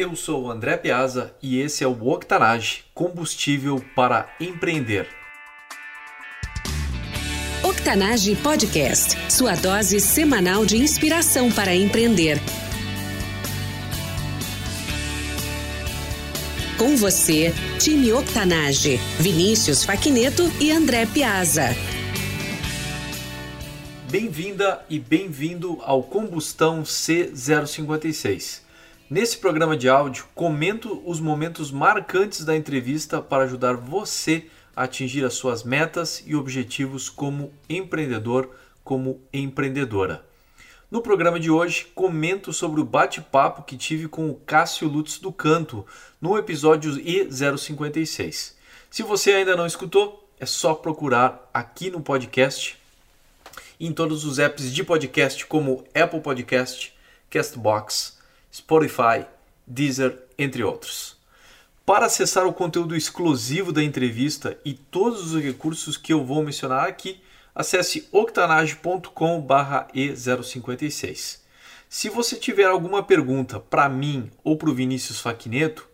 Eu sou o André Piazza e esse é o Octanage, combustível para empreender. Octanage Podcast, sua dose semanal de inspiração para empreender. Com você, time Octanage, Vinícius Faquineto e André Piazza. Bem-vinda e bem-vindo ao Combustão C056. Nesse programa de áudio, comento os momentos marcantes da entrevista para ajudar você a atingir as suas metas e objetivos como empreendedor, como empreendedora. No programa de hoje, comento sobre o bate-papo que tive com o Cássio Lutz do Canto no episódio E056. Se você ainda não escutou, é só procurar aqui no podcast em todos os apps de podcast como Apple Podcast, Castbox, Spotify, Deezer, entre outros. Para acessar o conteúdo exclusivo da entrevista e todos os recursos que eu vou mencionar aqui, acesse octanage.com/e056. Se você tiver alguma pergunta para mim ou para o Vinícius Faquineto,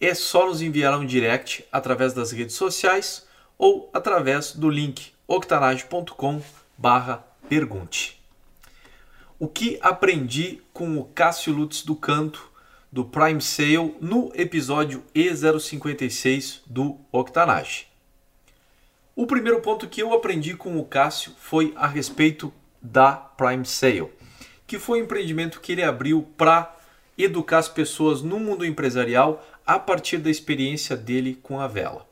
é só nos enviar um direct através das redes sociais ou através do link octanage.com.br barra pergunte. O que aprendi com o Cássio Lutz do Canto do Prime Sale no episódio E056 do Octanage. O primeiro ponto que eu aprendi com o Cássio foi a respeito da Prime Sale, que foi um empreendimento que ele abriu para educar as pessoas no mundo empresarial a partir da experiência dele com a vela.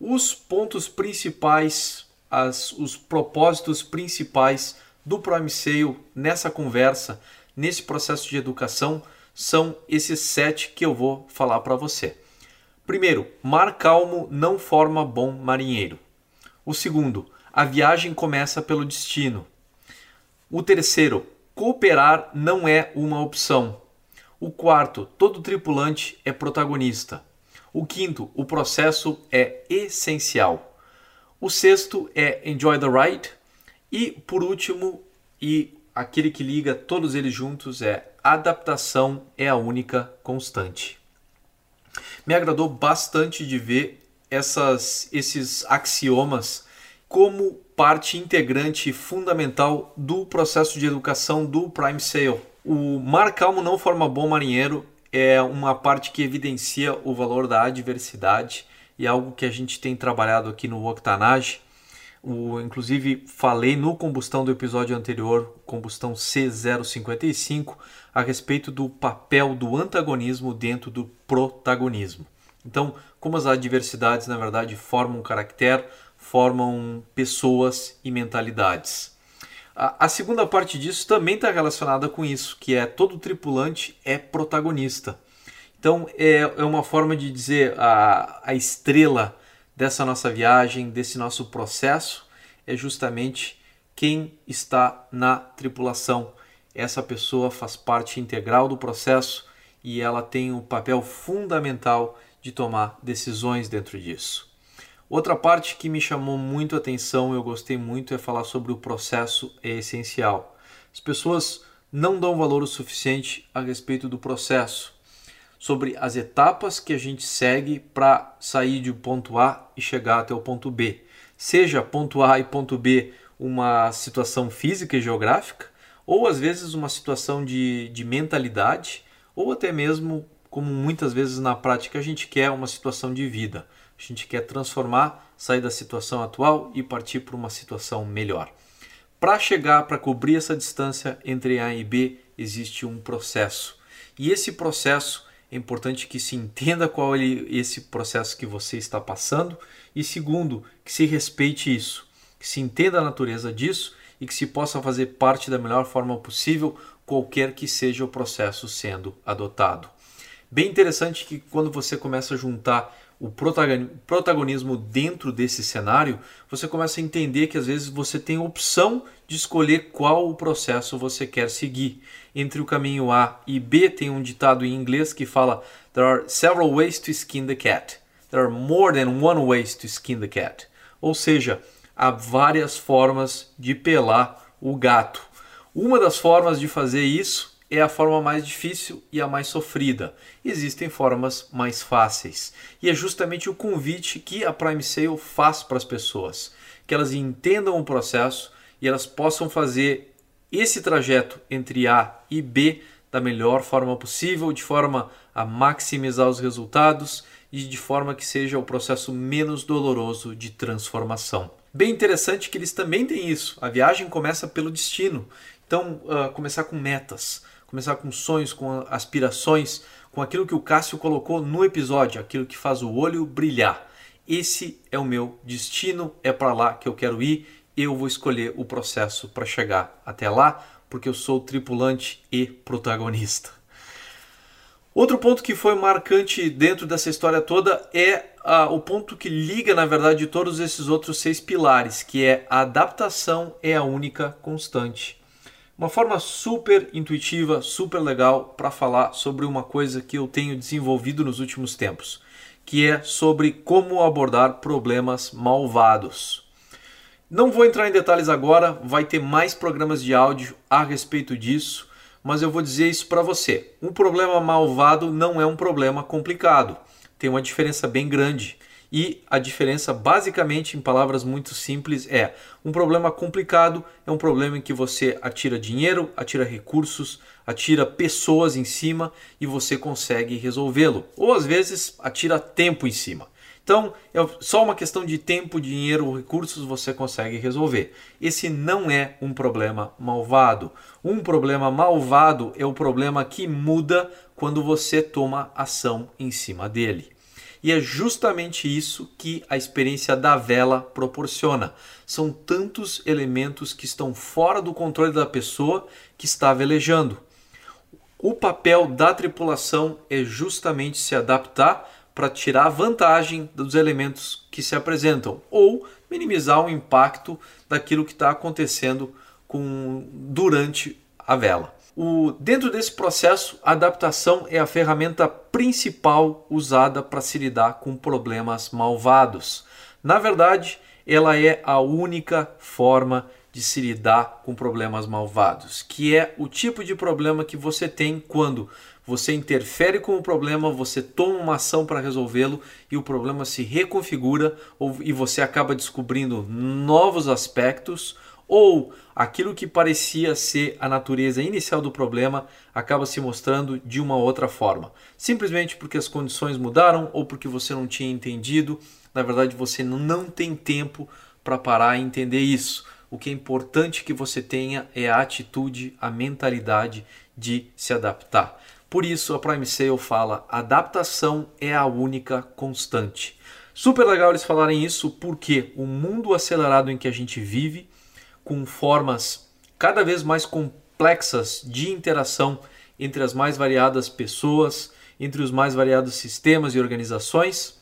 Os pontos principais as, os propósitos principais do Prime Sale nessa conversa, nesse processo de educação, são esses sete que eu vou falar para você. Primeiro, mar calmo não forma bom marinheiro. O segundo, a viagem começa pelo destino. O terceiro, cooperar não é uma opção. O quarto, todo tripulante é protagonista. O quinto, o processo é essencial. O sexto é Enjoy the Ride. E por último, e aquele que liga todos eles juntos é Adaptação é a única constante. Me agradou bastante de ver essas, esses axiomas como parte integrante fundamental do processo de educação do Prime Sale. O mar calmo não forma bom marinheiro é uma parte que evidencia o valor da adversidade e algo que a gente tem trabalhado aqui no Octanage. O, inclusive, falei no combustão do episódio anterior, combustão C055, a respeito do papel do antagonismo dentro do protagonismo. Então, como as adversidades, na verdade, formam caráter, formam pessoas e mentalidades. A, a segunda parte disso também está relacionada com isso, que é todo tripulante é protagonista. Então é, é uma forma de dizer a, a estrela dessa nossa viagem, desse nosso processo, é justamente quem está na tripulação. Essa pessoa faz parte integral do processo e ela tem um papel fundamental de tomar decisões dentro disso. Outra parte que me chamou muito a atenção, eu gostei muito, é falar sobre o processo é essencial. As pessoas não dão valor o suficiente a respeito do processo sobre as etapas que a gente segue para sair do ponto A e chegar até o ponto B. Seja ponto A e ponto B uma situação física e geográfica, ou às vezes uma situação de, de mentalidade, ou até mesmo, como muitas vezes na prática a gente quer, uma situação de vida. A gente quer transformar, sair da situação atual e partir para uma situação melhor. Para chegar, para cobrir essa distância entre A e B, existe um processo. E esse processo é importante que se entenda qual é esse processo que você está passando e segundo, que se respeite isso, que se entenda a natureza disso e que se possa fazer parte da melhor forma possível qualquer que seja o processo sendo adotado. Bem interessante que quando você começa a juntar o protagonismo dentro desse cenário, você começa a entender que às vezes você tem opção de escolher qual o processo você quer seguir. Entre o caminho A e B, tem um ditado em inglês que fala: There are several ways to skin the cat. There are more than one ways to skin the cat. Ou seja, há várias formas de pelar o gato. Uma das formas de fazer isso é a forma mais difícil e a mais sofrida. Existem formas mais fáceis. E é justamente o convite que a Prime Sale faz para as pessoas, que elas entendam o processo e elas possam fazer esse trajeto entre A e B da melhor forma possível, de forma a maximizar os resultados e de forma que seja o processo menos doloroso de transformação. Bem interessante que eles também têm isso. A viagem começa pelo destino. Então, uh, começar com metas, começar com sonhos, com aspirações, com aquilo que o Cássio colocou no episódio, aquilo que faz o olho brilhar. Esse é o meu destino, é para lá que eu quero ir. Eu vou escolher o processo para chegar até lá, porque eu sou tripulante e protagonista. Outro ponto que foi marcante dentro dessa história toda é ah, o ponto que liga, na verdade, todos esses outros seis pilares, que é a adaptação é a única constante. Uma forma super intuitiva, super legal para falar sobre uma coisa que eu tenho desenvolvido nos últimos tempos, que é sobre como abordar problemas malvados. Não vou entrar em detalhes agora, vai ter mais programas de áudio a respeito disso, mas eu vou dizer isso para você. Um problema malvado não é um problema complicado, tem uma diferença bem grande. E a diferença, basicamente, em palavras muito simples, é: um problema complicado é um problema em que você atira dinheiro, atira recursos, atira pessoas em cima e você consegue resolvê-lo. Ou às vezes atira tempo em cima. Então, é só uma questão de tempo, dinheiro, recursos você consegue resolver. Esse não é um problema malvado. Um problema malvado é o problema que muda quando você toma ação em cima dele. E é justamente isso que a experiência da vela proporciona. São tantos elementos que estão fora do controle da pessoa que está velejando. O papel da tripulação é justamente se adaptar para tirar vantagem dos elementos que se apresentam ou minimizar o impacto daquilo que está acontecendo com, durante a vela. O, dentro desse processo, a adaptação é a ferramenta principal usada para se lidar com problemas malvados. Na verdade, ela é a única forma de se lidar com problemas malvados, que é o tipo de problema que você tem quando você interfere com o problema, você toma uma ação para resolvê-lo e o problema se reconfigura ou, e você acaba descobrindo novos aspectos ou aquilo que parecia ser a natureza inicial do problema acaba se mostrando de uma outra forma. Simplesmente porque as condições mudaram ou porque você não tinha entendido, na verdade você não tem tempo para parar e entender isso. O que é importante que você tenha é a atitude, a mentalidade de se adaptar. Por isso a Prime Sale fala: adaptação é a única constante. Super legal eles falarem isso porque o mundo acelerado em que a gente vive com formas cada vez mais complexas de interação entre as mais variadas pessoas, entre os mais variados sistemas e organizações,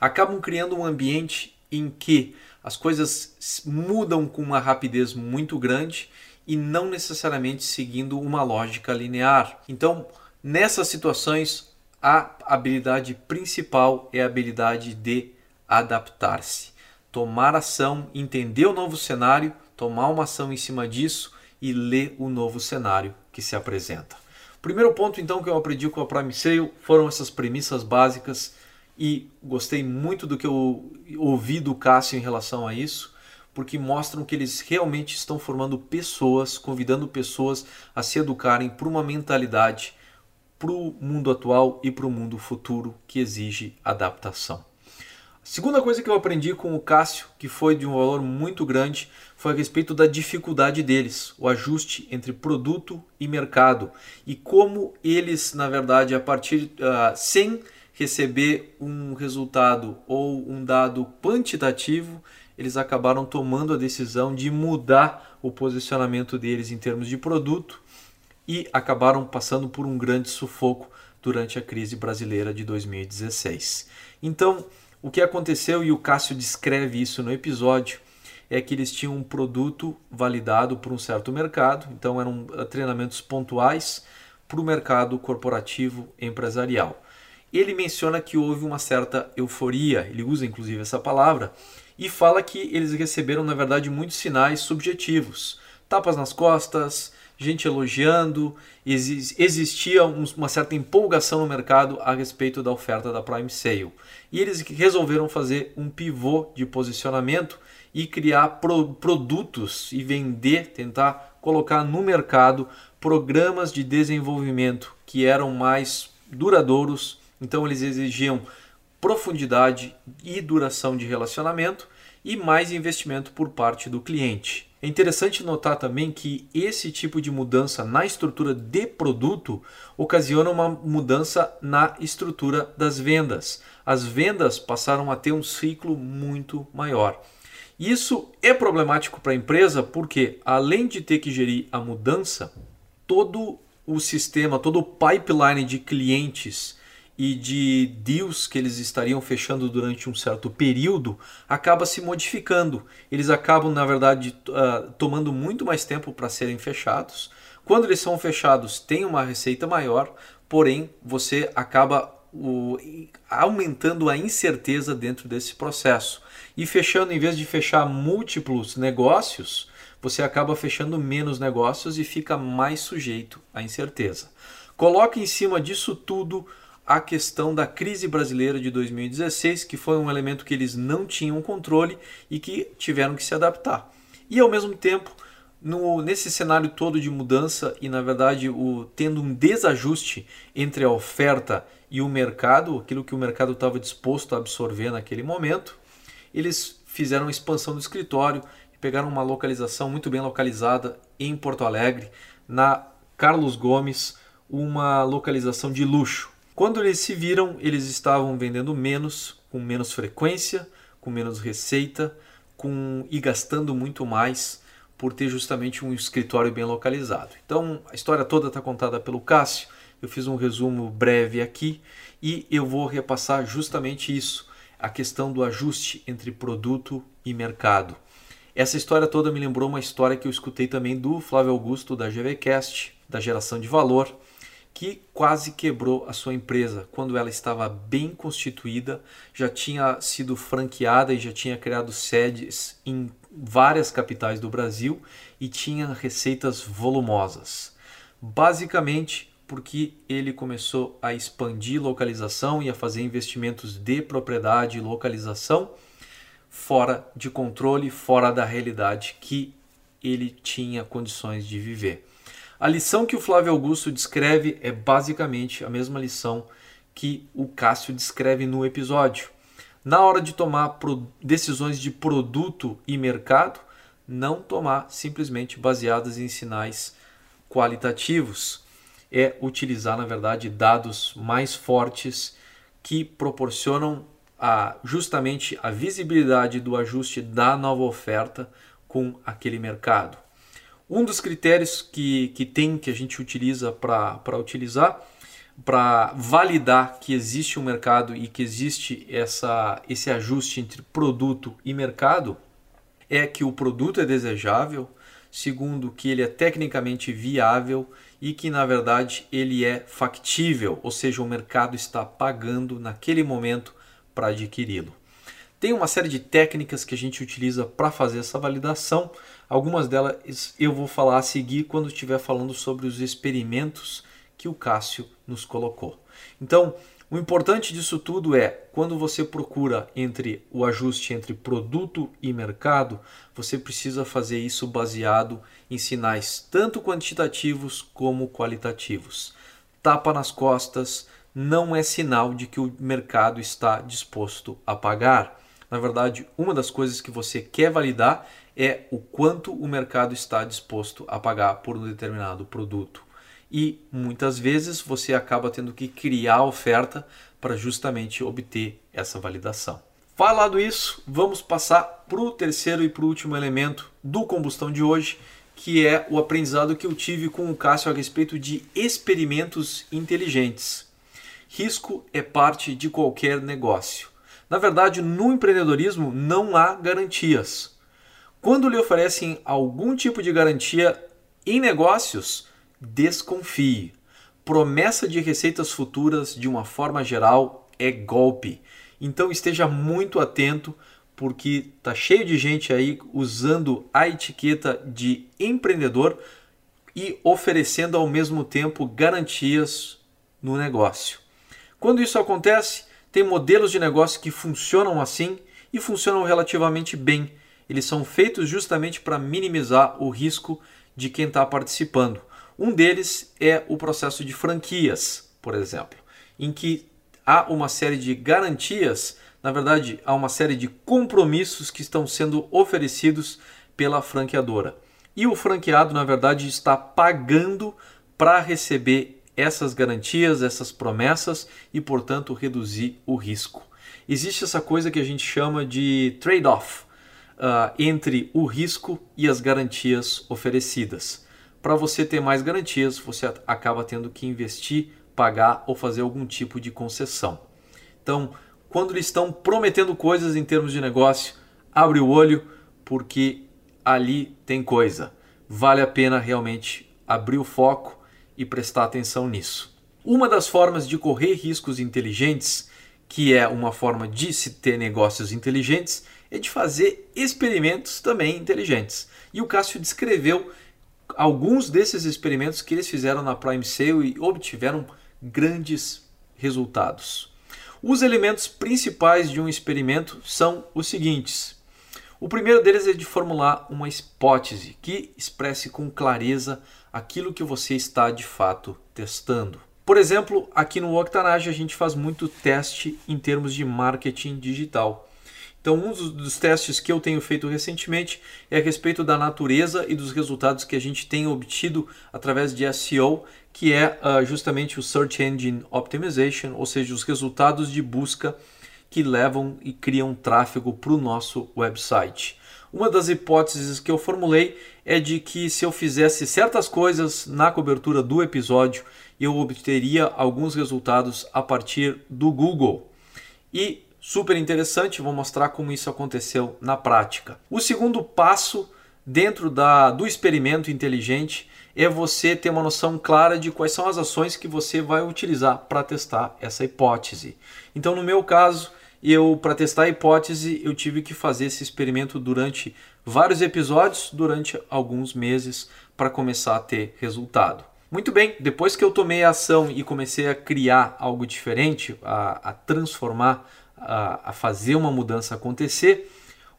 acabam criando um ambiente em que as coisas mudam com uma rapidez muito grande e não necessariamente seguindo uma lógica linear. Então, nessas situações, a habilidade principal é a habilidade de adaptar-se, tomar ação, entender o novo cenário tomar uma ação em cima disso e ler o novo cenário que se apresenta. Primeiro ponto então que eu aprendi com a Prime Sale foram essas premissas básicas e gostei muito do que eu ouvi do Cássio em relação a isso, porque mostram que eles realmente estão formando pessoas, convidando pessoas a se educarem para uma mentalidade para o mundo atual e para o mundo futuro que exige adaptação. Segunda coisa que eu aprendi com o Cássio, que foi de um valor muito grande, foi a respeito da dificuldade deles, o ajuste entre produto e mercado e como eles, na verdade, a partir uh, sem receber um resultado ou um dado quantitativo, eles acabaram tomando a decisão de mudar o posicionamento deles em termos de produto e acabaram passando por um grande sufoco durante a crise brasileira de 2016. Então, o que aconteceu, e o Cássio descreve isso no episódio, é que eles tinham um produto validado por um certo mercado, então eram eh, treinamentos pontuais para o mercado corporativo empresarial. Ele menciona que houve uma certa euforia, ele usa inclusive essa palavra, e fala que eles receberam, na verdade, muitos sinais subjetivos: tapas nas costas, gente elogiando, existia uma certa empolgação no mercado a respeito da oferta da Prime Sale. E eles resolveram fazer um pivô de posicionamento e criar pro produtos e vender, tentar colocar no mercado programas de desenvolvimento que eram mais duradouros, então eles exigiam profundidade e duração de relacionamento e mais investimento por parte do cliente. É interessante notar também que esse tipo de mudança na estrutura de produto ocasiona uma mudança na estrutura das vendas. As vendas passaram a ter um ciclo muito maior. Isso é problemático para a empresa porque, além de ter que gerir a mudança, todo o sistema, todo o pipeline de clientes e de deals que eles estariam fechando durante um certo período acaba se modificando. Eles acabam, na verdade, uh, tomando muito mais tempo para serem fechados. Quando eles são fechados, tem uma receita maior, porém você acaba o, aumentando a incerteza dentro desse processo. E fechando, em vez de fechar múltiplos negócios, você acaba fechando menos negócios e fica mais sujeito à incerteza. Coloque em cima disso tudo a questão da crise brasileira de 2016, que foi um elemento que eles não tinham controle e que tiveram que se adaptar. E ao mesmo tempo, no, nesse cenário todo de mudança e na verdade o, tendo um desajuste entre a oferta e o mercado, aquilo que o mercado estava disposto a absorver naquele momento, eles fizeram expansão do escritório e pegaram uma localização muito bem localizada em Porto Alegre, na Carlos Gomes, uma localização de luxo. Quando eles se viram, eles estavam vendendo menos, com menos frequência, com menos receita, com e gastando muito mais por ter justamente um escritório bem localizado. Então, a história toda está contada pelo Cássio. Eu fiz um resumo breve aqui e eu vou repassar justamente isso, a questão do ajuste entre produto e mercado. Essa história toda me lembrou uma história que eu escutei também do Flávio Augusto da GVCast, da geração de valor, que quase quebrou a sua empresa quando ela estava bem constituída, já tinha sido franqueada e já tinha criado sedes em várias capitais do Brasil e tinha receitas volumosas. Basicamente porque ele começou a expandir localização e a fazer investimentos de propriedade e localização fora de controle, fora da realidade que ele tinha condições de viver. A lição que o Flávio Augusto descreve é basicamente a mesma lição que o Cássio descreve no episódio. Na hora de tomar decisões de produto e mercado, não tomar simplesmente baseadas em sinais qualitativos. É utilizar, na verdade, dados mais fortes que proporcionam a, justamente a visibilidade do ajuste da nova oferta com aquele mercado. Um dos critérios que, que tem, que a gente utiliza para utilizar, para validar que existe um mercado e que existe essa, esse ajuste entre produto e mercado, é que o produto é desejável, segundo, que ele é tecnicamente viável e que na verdade ele é factível, ou seja, o mercado está pagando naquele momento para adquiri-lo. Tem uma série de técnicas que a gente utiliza para fazer essa validação. Algumas delas eu vou falar a seguir quando estiver falando sobre os experimentos que o Cássio nos colocou. Então, o importante disso tudo é quando você procura entre o ajuste entre produto e mercado, você precisa fazer isso baseado em sinais tanto quantitativos como qualitativos. Tapa nas costas não é sinal de que o mercado está disposto a pagar. Na verdade, uma das coisas que você quer validar é o quanto o mercado está disposto a pagar por um determinado produto. E muitas vezes você acaba tendo que criar oferta para justamente obter essa validação. Falado isso, vamos passar para o terceiro e para o último elemento do combustão de hoje, que é o aprendizado que eu tive com o Cássio a respeito de experimentos inteligentes. Risco é parte de qualquer negócio. Na verdade, no empreendedorismo não há garantias. Quando lhe oferecem algum tipo de garantia em negócios, desconfie. Promessa de receitas futuras, de uma forma geral, é golpe. Então esteja muito atento, porque tá cheio de gente aí usando a etiqueta de empreendedor e oferecendo ao mesmo tempo garantias no negócio. Quando isso acontece, tem modelos de negócio que funcionam assim e funcionam relativamente bem. Eles são feitos justamente para minimizar o risco de quem está participando. Um deles é o processo de franquias, por exemplo, em que há uma série de garantias, na verdade, há uma série de compromissos que estão sendo oferecidos pela franqueadora. E o franqueado, na verdade, está pagando para receber essas garantias, essas promessas e, portanto, reduzir o risco. Existe essa coisa que a gente chama de trade-off uh, entre o risco e as garantias oferecidas. Para você ter mais garantias, você acaba tendo que investir, pagar ou fazer algum tipo de concessão. Então, quando eles estão prometendo coisas em termos de negócio, abre o olho porque ali tem coisa. Vale a pena realmente abrir o foco e prestar atenção nisso. Uma das formas de correr riscos inteligentes, que é uma forma de se ter negócios inteligentes, é de fazer experimentos também inteligentes. E o Cássio descreveu alguns desses experimentos que eles fizeram na Prime Sale e obtiveram grandes resultados. Os elementos principais de um experimento são os seguintes. O primeiro deles é de formular uma hipótese que expresse com clareza aquilo que você está de fato testando. Por exemplo, aqui no Octanage a gente faz muito teste em termos de marketing digital. Então, um dos, testes que eu tenho feito recentemente é a respeito da natureza e dos resultados que a gente tem obtido através de SEO, que é uh, justamente o Search Engine Optimization, ou seja, os resultados de busca que levam e criam tráfego para o nosso website. Uma das hipóteses que eu formulei é de que se eu fizesse certas coisas na cobertura do episódio, eu obteria alguns resultados a partir do Google. E super interessante, vou mostrar como isso aconteceu na prática. O segundo passo dentro da, do experimento inteligente é você ter uma noção clara de quais são as ações que você vai utilizar para testar essa hipótese. Então, no meu caso, eu para testar a hipótese, eu tive que fazer esse experimento durante vários episódios, durante alguns meses, para começar a ter resultado. Muito bem, depois que eu tomei a ação e comecei a criar algo diferente, a, a transformar a, a fazer uma mudança acontecer,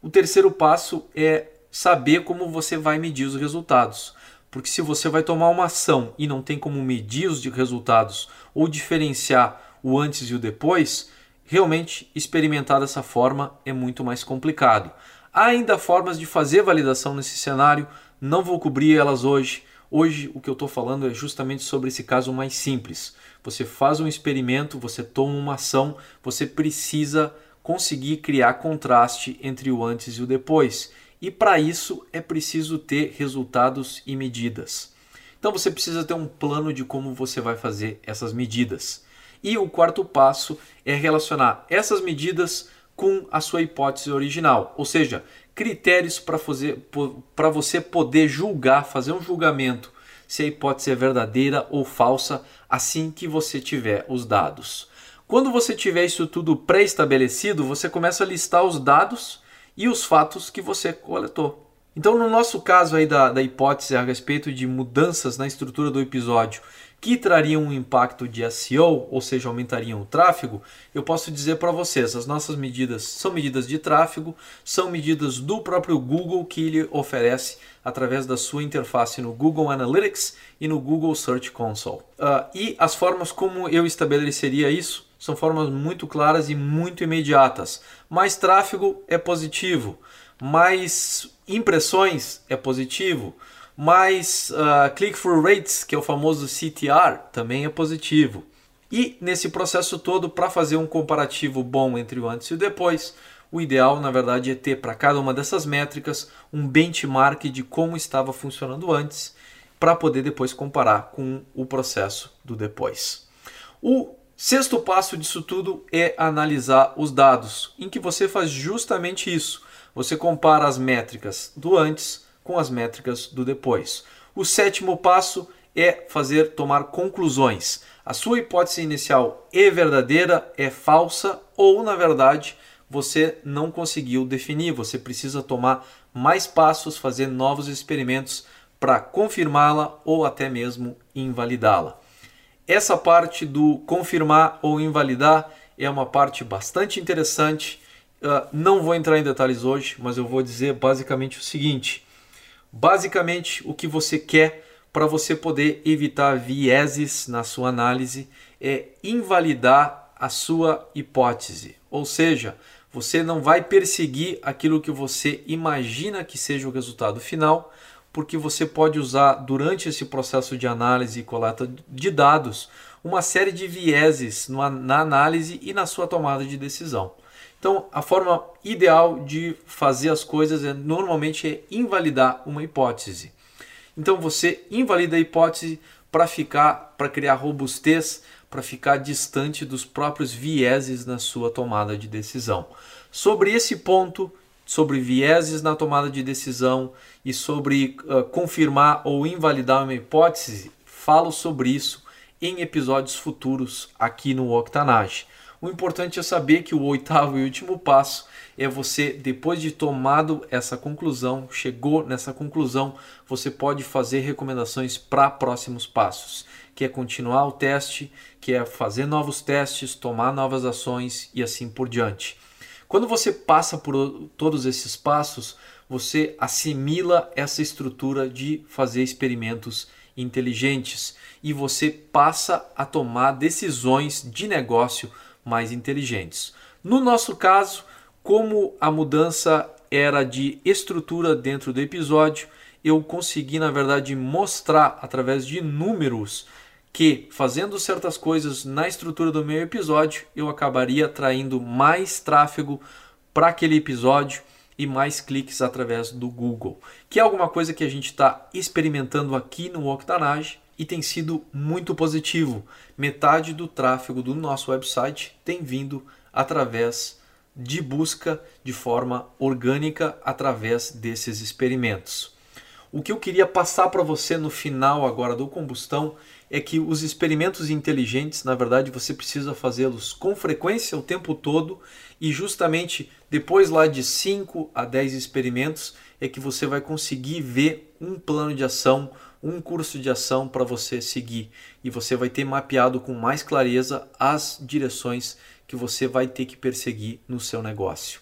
o terceiro passo é saber como você vai medir os resultados. Porque se você vai tomar uma ação e não tem como medir os resultados ou diferenciar o antes e o depois, realmente experimentar dessa forma é muito mais complicado. Há ainda formas de fazer validação nesse cenário, não vou cobrir elas hoje. Hoje o que eu estou falando é justamente sobre esse caso mais simples. Você faz um experimento, você toma uma ação, você precisa conseguir criar contraste entre o antes e o depois. E para isso é preciso ter resultados e medidas. Então você precisa ter um plano de como você vai fazer essas medidas. E o quarto passo é relacionar essas medidas com a sua hipótese original, ou seja, critérios para você poder julgar, fazer um julgamento se a hipótese é verdadeira ou falsa assim que você tiver os dados. Quando você tiver isso tudo pré-estabelecido, você começa a listar os dados e os fatos que você coletou. Então, no nosso caso aí da, da hipótese a respeito de mudanças na estrutura do episódio que trariam um impacto de SEO, ou seja, aumentariam o tráfego, eu posso dizer para vocês, as nossas medidas são medidas de tráfego, são medidas do próprio Google que ele oferece através da sua interface no Google Analytics e no Google Search Console. Uh, e as formas como eu estabeleceria isso são formas muito claras e muito imediatas. Mais tráfego é positivo, mais impressões é positivo, mais uh, click-through rates, que é o famoso CTR, também é positivo. E nesse processo todo, para fazer um comparativo bom entre o antes e o depois, o ideal, na verdade, é ter para cada uma dessas métricas um benchmark de como estava funcionando antes, para poder depois comparar com o processo do depois. O sexto passo disso tudo é analisar os dados, em que você faz justamente isso. Você compara as métricas do antes com as métricas do depois. O sétimo passo é fazer tomar conclusões. A sua hipótese inicial é verdadeira, é falsa ou, na verdade, você não conseguiu definir. Você precisa tomar mais passos, fazer novos experimentos para confirmá-la ou até mesmo invalidá-la. Essa parte do confirmar ou invalidar é uma parte bastante interessante. Uh, não vou entrar em detalhes hoje, mas eu vou dizer basicamente o seguinte: basicamente o que você quer para você poder evitar vieses na sua análise é invalidar a sua hipótese, ou seja, você não vai perseguir aquilo que você imagina que seja o resultado final, porque você pode usar durante esse processo de análise e coleta de dados uma série de vieses na análise e na sua tomada de decisão. Então, a forma ideal de fazer as coisas é normalmente é invalidar uma hipótese. Então, você invalida a hipótese para ficar, para criar robustez, para ficar distante dos próprios vieses na sua tomada de decisão. Sobre esse ponto, sobre vieses na tomada de decisão e sobre uh, confirmar ou invalidar uma hipótese, falo sobre isso em episódios futuros aqui no Octanage. O importante é saber que o oitavo e último passo é você, depois de tomado essa conclusão, chegou nessa conclusão, você pode fazer recomendações para próximos passos, que é continuar o teste, que é fazer novos testes, tomar novas ações e assim por diante. Quando você passa por todos esses passos, você assimila essa estrutura de fazer experimentos inteligentes e você passa a tomar decisões de negócio mais inteligentes. No nosso caso, como a mudança era de estrutura dentro do episódio, eu consegui, na verdade, mostrar através de números que fazendo certas coisas na estrutura do meu episódio, eu acabaria atraindo mais tráfego para aquele episódio e mais cliques através do Google, que é alguma coisa que a gente está experimentando aqui no Octanage e tem sido muito positivo. Metade do tráfego do nosso website tem vindo através de busca de forma orgânica através desses experimentos. O que eu queria passar para você no final agora do combustão é que os experimentos inteligentes, na verdade, você precisa fazê-los com frequência o tempo todo e justamente depois lá de 5 a 10 experimentos é que você vai conseguir ver um plano de ação, um curso de ação para você seguir e você vai ter mapeado com mais clareza as direções que você vai ter que perseguir no seu negócio.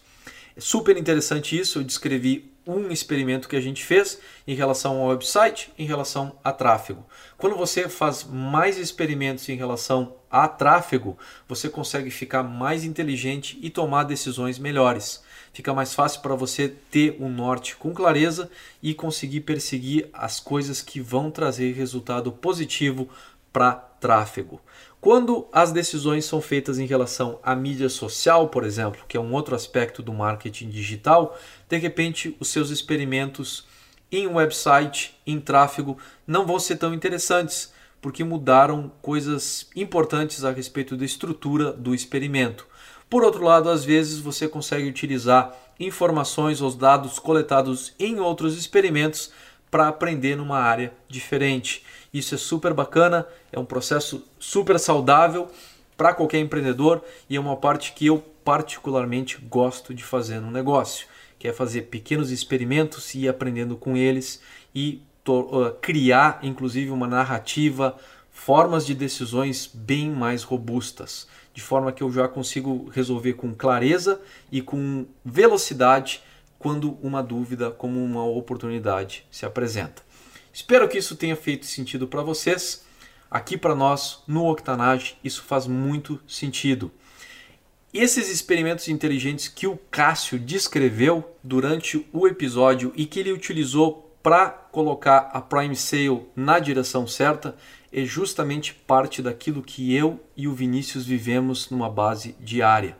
É super interessante isso, eu descrevi um experimento que a gente fez em relação ao website, em relação a tráfego. Quando você faz mais experimentos em relação a tráfego, você consegue ficar mais inteligente e tomar decisões melhores. Fica mais fácil para você ter um norte com clareza e conseguir perseguir as coisas que vão trazer resultado positivo para tráfego. Quando as decisões são feitas em relação à mídia social, por exemplo, que é um outro aspecto do marketing digital, de repente os seus experimentos em website, em tráfego, não vão ser tão interessantes, porque mudaram coisas importantes a respeito da estrutura do experimento. Por outro lado, às vezes você consegue utilizar informações ou dados coletados em outros experimentos para aprender numa área diferente. Isso é super bacana, é um processo super saudável para qualquer empreendedor e é uma parte que eu particularmente gosto de fazer no negócio, que é fazer pequenos experimentos e ir aprendendo com eles e criar inclusive uma narrativa, formas de decisões bem mais robustas, de forma que eu já consigo resolver com clareza e com velocidade quando uma dúvida como uma oportunidade se apresenta. Espero que isso tenha feito sentido para vocês. Aqui para nós, no Octanage, isso faz muito sentido. Esses experimentos inteligentes que o Cássio descreveu durante o episódio e que ele utilizou para colocar a Prime Sale na direção certa é justamente parte daquilo que eu e o Vinícius vivemos numa base diária.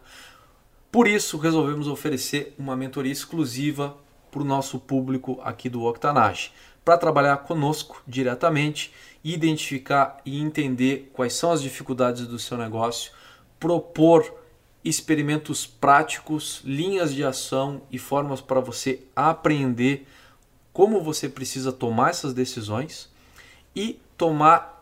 Por isso, resolvemos oferecer uma mentoria exclusiva para o nosso público aqui do Octanage, para trabalhar conosco diretamente, identificar e entender quais são as dificuldades do seu negócio, propor experimentos práticos, linhas de ação e formas para você aprender como você precisa tomar essas decisões e tomar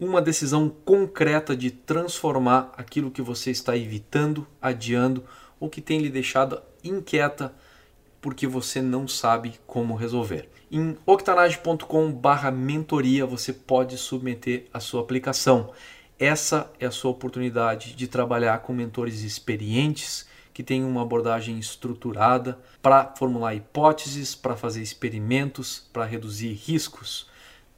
uma decisão concreta de transformar aquilo que você está evitando, adiando ou que tem lhe deixado inquieta porque você não sabe como resolver. Em octanage.com/mentoria você pode submeter a sua aplicação. Essa é a sua oportunidade de trabalhar com mentores experientes que têm uma abordagem estruturada para formular hipóteses, para fazer experimentos, para reduzir riscos.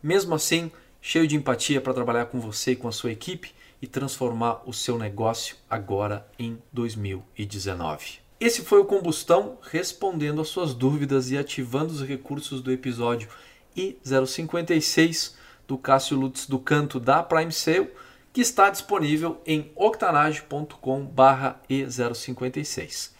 Mesmo assim, cheio de empatia para trabalhar com você e com a sua equipe e transformar o seu negócio agora em 2019. Esse foi o Combustão respondendo às suas dúvidas e ativando os recursos do episódio I056 do Cássio Lutz do Canto da Prime Sale que está disponível em octanage.com/e056.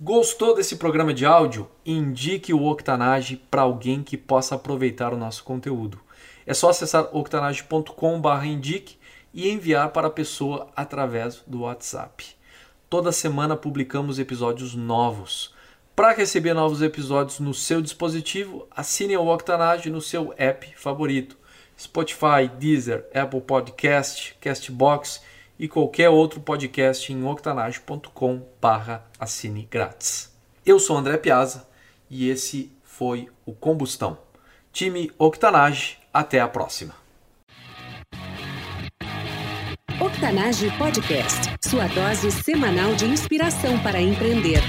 Gostou desse programa de áudio? Indique o Octanage para alguém que possa aproveitar o nosso conteúdo. É só acessar octanage.com/indique e enviar para a pessoa através do WhatsApp. Toda semana publicamos episódios novos. Para receber novos episódios no seu dispositivo, assine o Octanage no seu app favorito Spotify, Deezer, Apple Podcast, Castbox e qualquer outro podcast em octanage.com barra assine grátis. Eu sou André Piazza e esse foi o Combustão. Time Octanage, até a próxima. Octanage Podcast, sua dose semanal de inspiração para empreender.